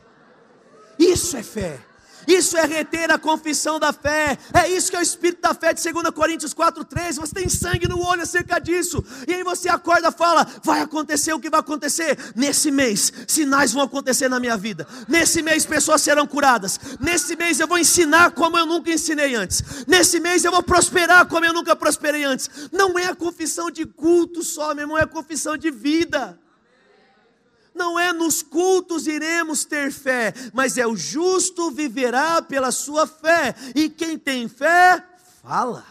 Isso é fé. Isso é reter a confissão da fé. É isso que é o espírito da fé de 2 Coríntios 4:13. Você tem sangue no olho acerca disso. E aí você acorda e fala: "Vai acontecer o que vai acontecer nesse mês. Sinais vão acontecer na minha vida. Nesse mês pessoas serão curadas. Nesse mês eu vou ensinar como eu nunca ensinei antes. Nesse mês eu vou prosperar como eu nunca prosperei antes." Não é a confissão de culto só, meu irmão, é a confissão de vida não é nos cultos iremos ter fé, mas é o justo viverá pela sua fé, e quem tem fé, fala.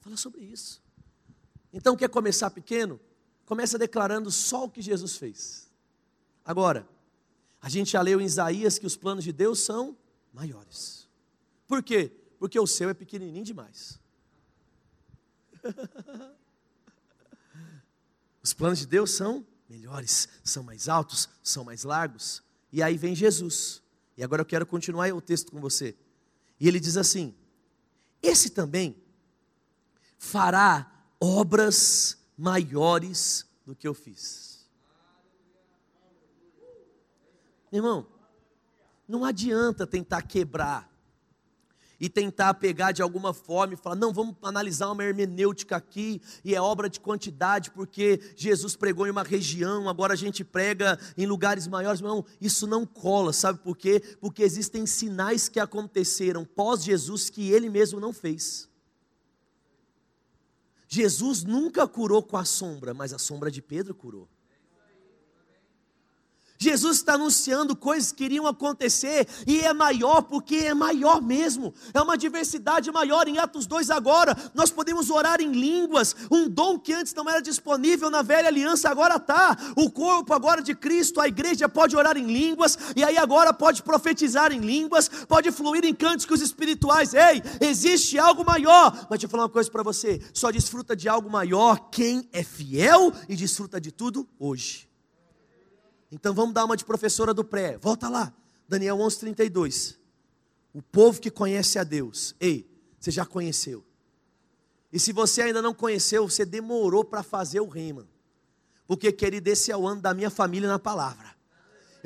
Fala sobre isso. Então, quer começar pequeno? Começa declarando só o que Jesus fez. Agora, a gente já leu em Isaías que os planos de Deus são maiores. Por quê? Porque o seu é pequenininho demais. *laughs* os planos de Deus são melhores, são mais altos, são mais largos. E aí vem Jesus. E agora eu quero continuar o texto com você. E ele diz assim: Esse também fará obras maiores do que eu fiz. Irmão, não adianta tentar quebrar e tentar pegar de alguma forma e falar, não, vamos analisar uma hermenêutica aqui, e é obra de quantidade, porque Jesus pregou em uma região, agora a gente prega em lugares maiores. Não, isso não cola, sabe por quê? Porque existem sinais que aconteceram pós-Jesus que ele mesmo não fez. Jesus nunca curou com a sombra, mas a sombra de Pedro curou. Jesus está anunciando coisas que iriam acontecer e é maior porque é maior mesmo. É uma diversidade maior. Em Atos 2 agora, nós podemos orar em línguas, um dom que antes não era disponível na velha aliança, agora está. O corpo agora de Cristo, a igreja pode orar em línguas e aí agora pode profetizar em línguas, pode fluir em cânticos espirituais. Ei, existe algo maior. Mas deixa eu falar uma coisa para você: só desfruta de algo maior quem é fiel e desfruta de tudo hoje. Então vamos dar uma de professora do pré. Volta lá. Daniel 11:32. O povo que conhece a Deus. Ei, você já conheceu. E se você ainda não conheceu, você demorou para fazer o rema. Porque, querido, esse é o ano da minha família na palavra.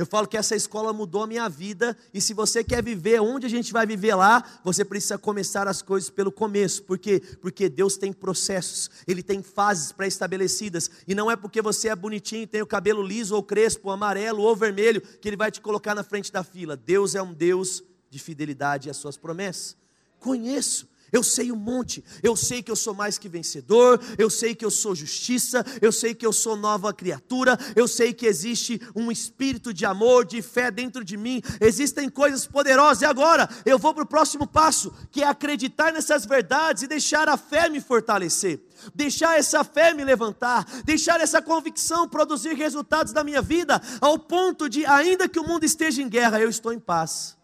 Eu falo que essa escola mudou a minha vida, e se você quer viver onde a gente vai viver lá, você precisa começar as coisas pelo começo. Por quê? Porque Deus tem processos, Ele tem fases pré-estabelecidas, e não é porque você é bonitinho, tem o cabelo liso ou crespo, amarelo ou vermelho, que Ele vai te colocar na frente da fila. Deus é um Deus de fidelidade às suas promessas. Conheço, Eu sei um monte, eu sei que eu sou mais que vencedor, eu sei que eu sou justiça, eu sei que eu sou nova criatura, eu sei que existe um espírito de amor, de fé dentro de mim, existem coisas poderosas. E agora eu vou para o próximo passo, que é acreditar nessas verdades e deixar a fé me fortalecer, deixar essa fé me levantar, deixar essa convicção produzir resultados na minha vida, ao ponto de, ainda que o mundo esteja em guerra, eu estou em paz.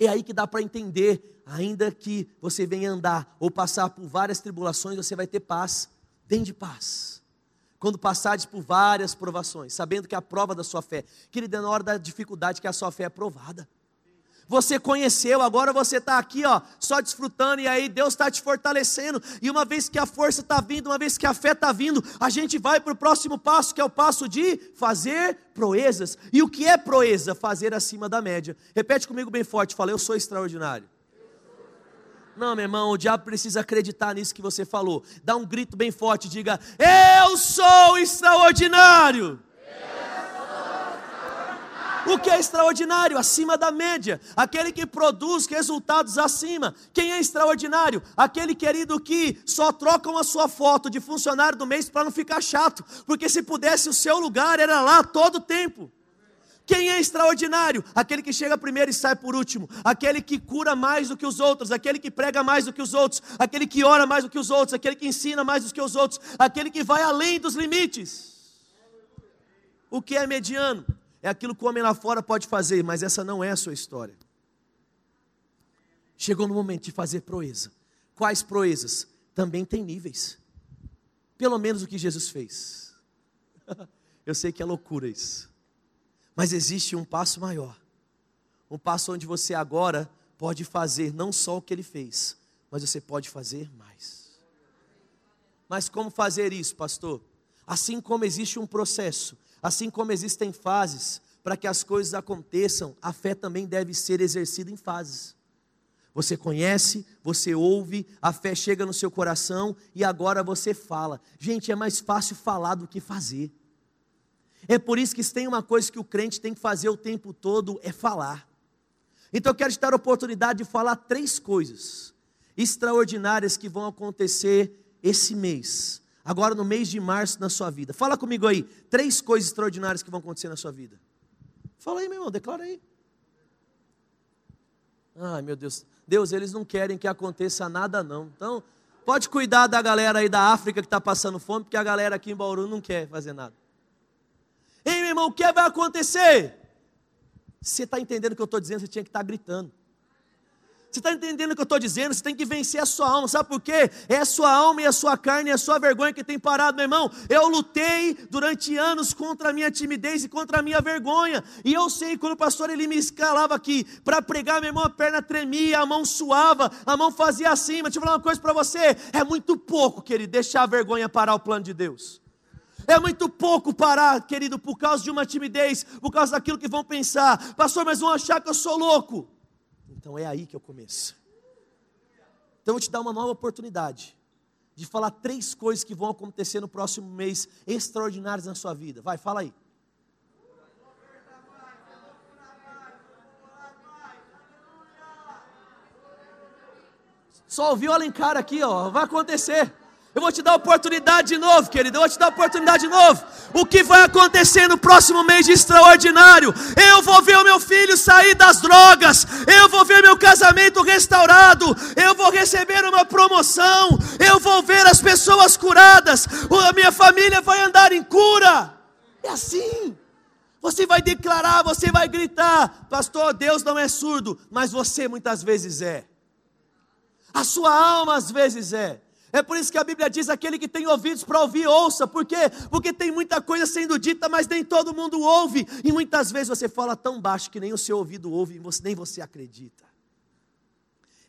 É aí que dá para entender ainda que você venha andar ou passar por várias tribulações, você vai ter paz. Tem de paz. Quando passares por várias provações, sabendo que a prova da sua fé, querida, é na hora da dificuldade que a sua fé é provada você conheceu, agora você está aqui, ó, só desfrutando, e aí Deus está te fortalecendo. E uma vez que a força está vindo, uma vez que a fé está vindo, a gente vai para o próximo passo, que é o passo de fazer proezas. E o que é proeza? Fazer acima da média. Repete comigo bem forte, fala, eu sou extraordinário. Não, meu irmão, o diabo precisa acreditar nisso que você falou. Dá um grito bem forte, diga: Eu sou extraordinário. O que é extraordinário? Acima da média. Aquele que produz resultados acima. Quem é extraordinário? Aquele querido que só trocam a sua foto de funcionário do mês para não ficar chato. Porque se pudesse, o seu lugar era lá todo o tempo. Quem é extraordinário? Aquele que chega primeiro e sai por último, aquele que cura mais do que os outros, aquele que prega mais do que os outros, aquele que ora mais do que os outros, aquele que ensina mais do que os outros, aquele que vai além dos limites. O que é mediano? É aquilo que o homem lá fora pode fazer, mas essa não é a sua história. Chegou no momento de fazer proeza. Quais proezas? Também tem níveis. Pelo menos o que Jesus fez. *laughs* Eu sei que é loucura isso. Mas existe um passo maior. Um passo onde você agora pode fazer não só o que ele fez, mas você pode fazer mais. Mas como fazer isso, pastor? Assim como existe um processo Assim como existem fases para que as coisas aconteçam, a fé também deve ser exercida em fases. Você conhece, você ouve, a fé chega no seu coração e agora você fala. Gente, é mais fácil falar do que fazer. É por isso que se tem uma coisa que o crente tem que fazer o tempo todo é falar. Então eu quero te dar a oportunidade de falar três coisas extraordinárias que vão acontecer esse mês agora no mês de março na sua vida. Fala comigo aí, três coisas extraordinárias que vão acontecer na sua vida. Fala aí, meu irmão, declara aí. Ai, meu Deus. Deus, eles não querem que aconteça nada, não. Então, pode cuidar da galera aí da África que está passando fome, porque a galera aqui em Bauru não quer fazer nada. Ei, meu irmão, o que vai acontecer? Você está entendendo o que eu estou dizendo? Você tinha que estar tá gritando. Você está entendendo o que eu estou dizendo? Você tem que vencer a sua alma, sabe por quê? É a sua alma e a sua carne e a sua vergonha que tem parado, meu irmão. Eu lutei durante anos contra a minha timidez e contra a minha vergonha. E eu sei, quando o pastor ele me escalava aqui para pregar, meu irmão, a perna tremia, a mão suava, a mão fazia assim. Mas deixa eu falar uma coisa para você: é muito pouco, querido, deixar a vergonha parar o plano de Deus. É muito pouco parar, querido, por causa de uma timidez, por causa daquilo que vão pensar. Pastor, mas vão achar que eu sou louco. Então é aí que eu começo. Então eu vou te dar uma nova oportunidade de falar três coisas que vão acontecer no próximo mês extraordinárias na sua vida. Vai, fala aí. Só ouviu o Alencar aqui, ó. Vai acontecer. Eu vou te dar oportunidade de novo, querido. Eu vou te dar oportunidade de novo. O que vai acontecer no próximo mês de extraordinário? Eu vou ver o meu filho sair das drogas. Eu vou ver meu casamento restaurado. Eu vou receber uma promoção. Eu vou ver as pessoas curadas. A minha família vai andar em cura. É assim. Você vai declarar, você vai gritar, pastor, Deus não é surdo, mas você muitas vezes é. A sua alma às vezes é. É por isso que a Bíblia diz: aquele que tem ouvidos para ouvir, ouça. Por quê? Porque tem muita coisa sendo dita, mas nem todo mundo ouve. E muitas vezes você fala tão baixo que nem o seu ouvido ouve e nem você acredita.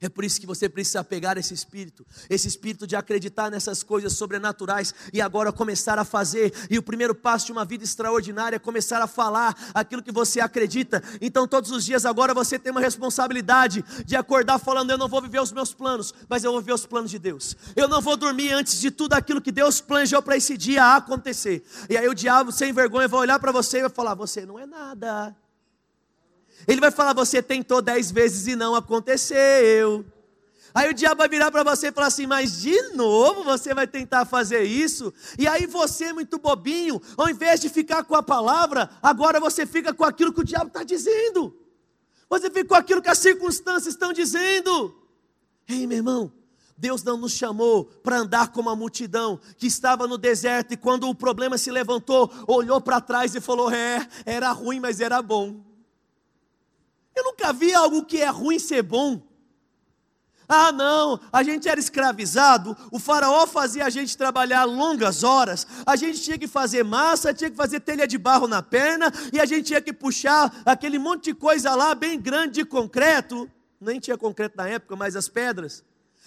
É por isso que você precisa pegar esse espírito, esse espírito de acreditar nessas coisas sobrenaturais e agora começar a fazer. E o primeiro passo de uma vida extraordinária é começar a falar aquilo que você acredita. Então, todos os dias agora você tem uma responsabilidade de acordar falando: Eu não vou viver os meus planos, mas eu vou viver os planos de Deus. Eu não vou dormir antes de tudo aquilo que Deus planejou para esse dia acontecer. E aí o diabo, sem vergonha, vai olhar para você e vai falar: Você não é nada. Ele vai falar: Você tentou dez vezes e não aconteceu. Aí o diabo vai virar para você e falar assim: Mas de novo você vai tentar fazer isso? E aí você, muito bobinho, ao invés de ficar com a palavra, agora você fica com aquilo que o diabo está dizendo. Você fica com aquilo que as circunstâncias estão dizendo. Ei, meu irmão, Deus não nos chamou para andar como a multidão que estava no deserto e quando o problema se levantou, olhou para trás e falou: É, era ruim, mas era bom. Eu nunca vi algo que é ruim ser bom. Ah, não, a gente era escravizado, o faraó fazia a gente trabalhar longas horas, a gente tinha que fazer massa, tinha que fazer telha de barro na perna, e a gente tinha que puxar aquele monte de coisa lá, bem grande de concreto, nem tinha concreto na época, mas as pedras.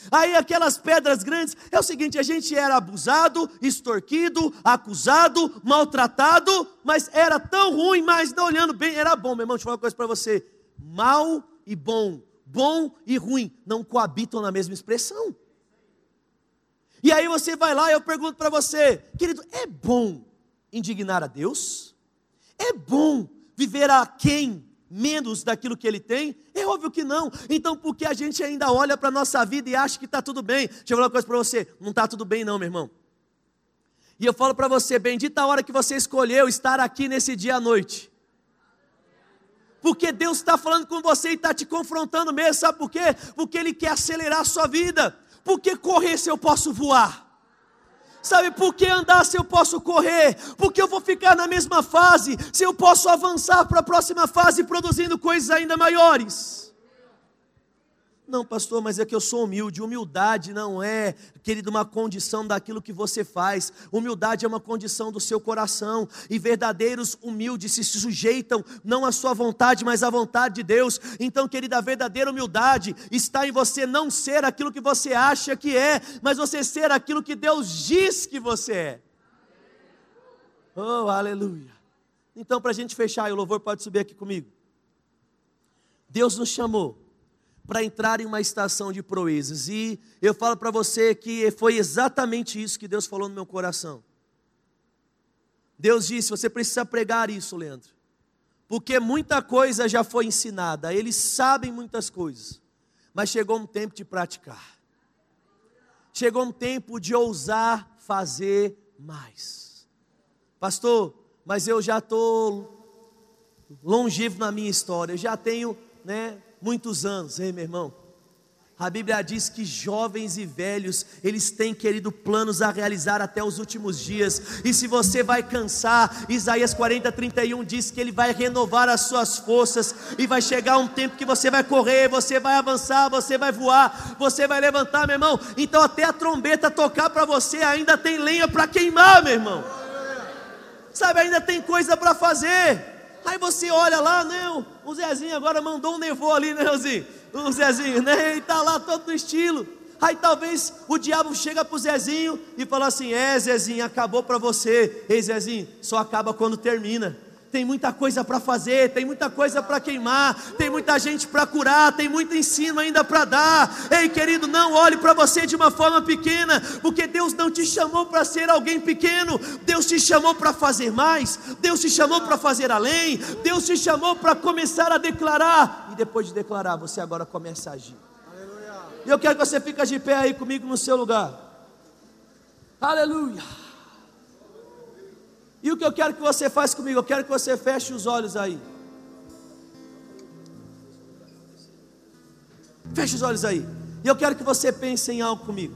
Aí aquelas pedras grandes, é o seguinte, a gente era abusado, extorquido, acusado, maltratado, mas era tão ruim, mas não olhando bem, era bom, meu irmão, deixa eu falar uma coisa para você, mal e bom bom e ruim não coabitam na mesma expressão. E aí você vai lá e eu pergunto para você, querido, é bom indignar a Deus? É bom viver a quem menos daquilo que ele tem? É óbvio que não. Então, por que a gente ainda olha para a nossa vida e acha que está tudo bem? Deixa eu falar uma coisa para você: não está tudo bem, não, meu irmão. E eu falo para você: bendita a hora que você escolheu estar aqui nesse dia à noite porque Deus está falando com você e está te confrontando mesmo, sabe por quê? Porque Ele quer acelerar a sua vida. Porque correr se eu posso voar? Sabe por que andar se eu posso correr? Porque eu vou ficar na mesma fase, se eu posso avançar para a próxima fase produzindo coisas ainda maiores. Não, pastor, mas é que eu sou humilde. Humildade não é, querido, uma condição daquilo que você faz. Humildade é uma condição do seu coração. E verdadeiros humildes se sujeitam não à sua vontade, mas à vontade de Deus. Então, querida, a verdadeira humildade está em você não ser aquilo que você acha que é, mas você ser aquilo que Deus diz que você é. Oh, aleluia. Então, para a gente fechar, o louvor pode subir aqui comigo. Deus nos chamou para entrar em uma estação de proezas. E eu falo para você que foi exatamente isso que Deus falou no meu coração. Deus disse: você precisa pregar isso, Leandro, porque muita coisa já foi ensinada, eles sabem muitas coisas, mas chegou um tempo de praticar, chegou um tempo de ousar fazer mais. Pastor, mas eu já estou longevo na minha história, eu já tenho, né, muitos anos, hein, meu irmão? A Bíblia diz que jovens e velhos, eles têm querido planos a realizar até os últimos dias. E se você vai cansar, Isaías 40, 31 diz que ele vai renovar as suas forças. E vai chegar um tempo que você vai correr, você vai avançar, você vai voar, você vai levantar, meu irmão. Então, até a trombeta tocar para você, ainda tem lenha para queimar, meu irmão. Sabe, ainda tem coisa para fazer. Aí você olha lá, né? O Zezinho agora mandou um nevô ali, né, Zezinho? O Zezinho, né? Ele está lá todo no estilo. Aí talvez o diabo chega para o Zezinho e fala assim: É, Zezinho, acabou para você. Ei, Zezinho, só acaba quando termina tem muita coisa para fazer, tem muita coisa para queimar, tem muita gente para curar, tem muito ensino ainda para dar. Ei, querido, não olhe para você de uma forma pequena, porque Deus não te chamou para ser alguém pequeno, Deus te chamou para fazer mais, Deus te chamou para fazer além, Deus te chamou para começar a declarar, e depois de declarar, você agora começa a agir. E eu quero que você fique de pé aí comigo no seu lugar. Aleluia. E o que eu quero que você faça comigo? Eu quero que você feche os olhos aí. Feche os olhos aí. E eu quero que você pense em algo comigo.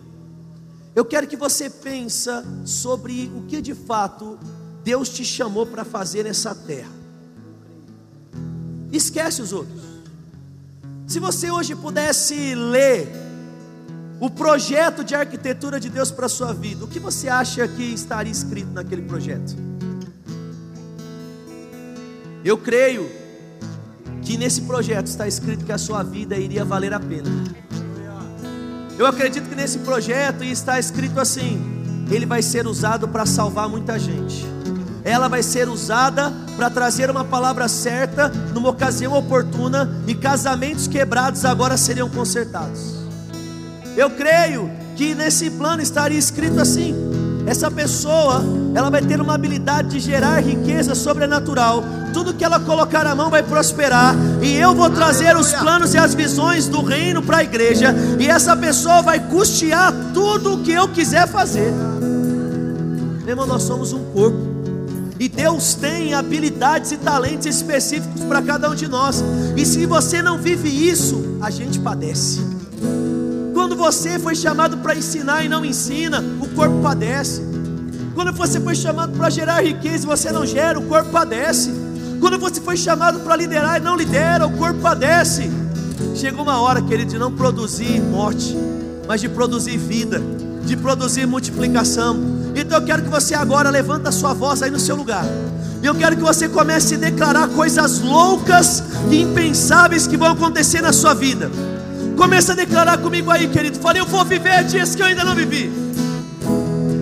Eu quero que você pense sobre o que de fato Deus te chamou para fazer nessa terra. Esquece os outros. Se você hoje pudesse ler o projeto de arquitetura de Deus para a sua vida, o que você acha que estaria escrito naquele projeto? Eu creio que nesse projeto está escrito que a sua vida iria valer a pena. Eu acredito que nesse projeto está escrito assim: ele vai ser usado para salvar muita gente. Ela vai ser usada para trazer uma palavra certa numa ocasião oportuna e casamentos quebrados agora seriam consertados. Eu creio que nesse plano estaria escrito assim: essa pessoa, ela vai ter uma habilidade de gerar riqueza sobrenatural tudo que ela colocar a mão vai prosperar, e eu vou trazer os planos e as visões do reino para a igreja, e essa pessoa vai custear tudo o que eu quiser fazer. Meu irmão, nós somos um corpo. E Deus tem habilidades e talentos específicos para cada um de nós. E se você não vive isso, a gente padece. Quando você foi chamado para ensinar e não ensina, o corpo padece. Quando você foi chamado para gerar riqueza e você não gera, o corpo padece. Quando você foi chamado para liderar e não lidera, o corpo padece. Chega uma hora, querido, de não produzir morte, mas de produzir vida, de produzir multiplicação. Então eu quero que você agora levanta a sua voz aí no seu lugar. E eu quero que você comece a declarar coisas loucas e impensáveis que vão acontecer na sua vida. Comece a declarar comigo aí, querido. Fale, eu vou viver dias que eu ainda não vivi.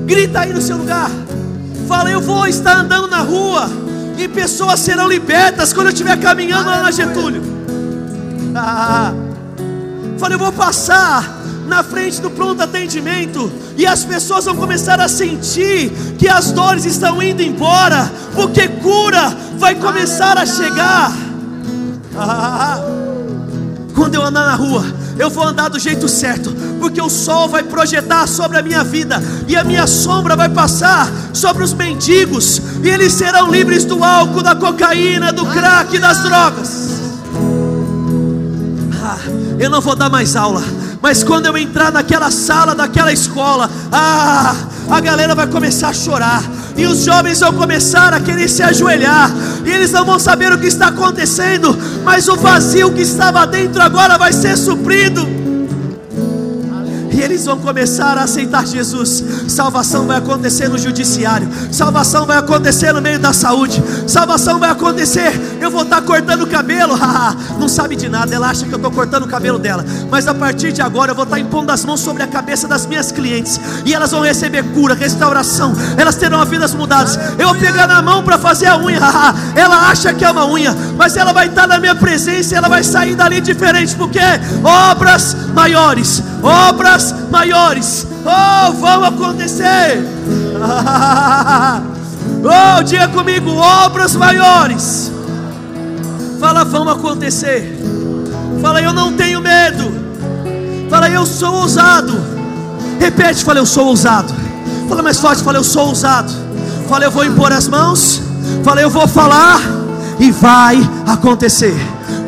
Grita aí no seu lugar. Fala, eu vou estar andando na rua e pessoas serão libertas quando eu estiver caminhando lá na Getúlio. Ah, fala, eu vou passar na frente do pronto atendimento, e as pessoas vão começar a sentir que as dores estão indo embora, porque cura vai começar a chegar. Ah, quando eu andar na rua, eu vou andar do jeito certo, porque o sol vai projetar sobre a minha vida, e a minha sombra vai passar sobre os mendigos, e eles serão livres do álcool, da cocaína, do crack, das drogas. Ah, eu não vou dar mais aula, mas quando eu entrar naquela sala daquela escola, ah, a galera vai começar a chorar, e os jovens vão começar a querer se ajoelhar, e eles não vão saber o que está acontecendo, mas o vazio que estava dentro agora vai ser suprido e eles vão começar a aceitar Jesus. Salvação vai acontecer no judiciário, salvação vai acontecer no meio da saúde, salvação vai acontecer. Eu vou estar cortando o cabelo, *laughs* não sabe de nada, ela acha que eu estou cortando o cabelo dela, mas a partir de agora eu vou estar impondo as mãos sobre a cabeça das minhas clientes. E elas vão receber cura, restauração, elas terão vidas mudadas. Eu vou pegar na mão para fazer a unha, ela acha que é uma unha, mas ela vai estar na minha presença ela vai sair dali diferente, porque obras maiores, obras maiores, oh, vão acontecer. *laughs* oh, diga comigo, obras maiores. Fala, vão acontecer. Fala, eu não tenho medo. Fala, eu sou ousado. Repete, fala, eu sou ousado. Fala mais forte, fala, eu sou ousado. Fala, eu vou impor as mãos. Fala, eu vou falar e vai acontecer.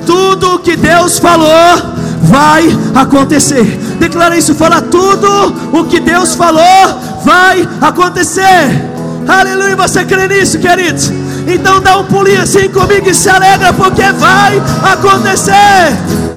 Tudo o que Deus falou vai acontecer. Declara isso, fala tudo o que Deus falou vai acontecer. Aleluia, você crê nisso, queridos? Então dá um pulinho assim comigo e se alegra, porque vai acontecer.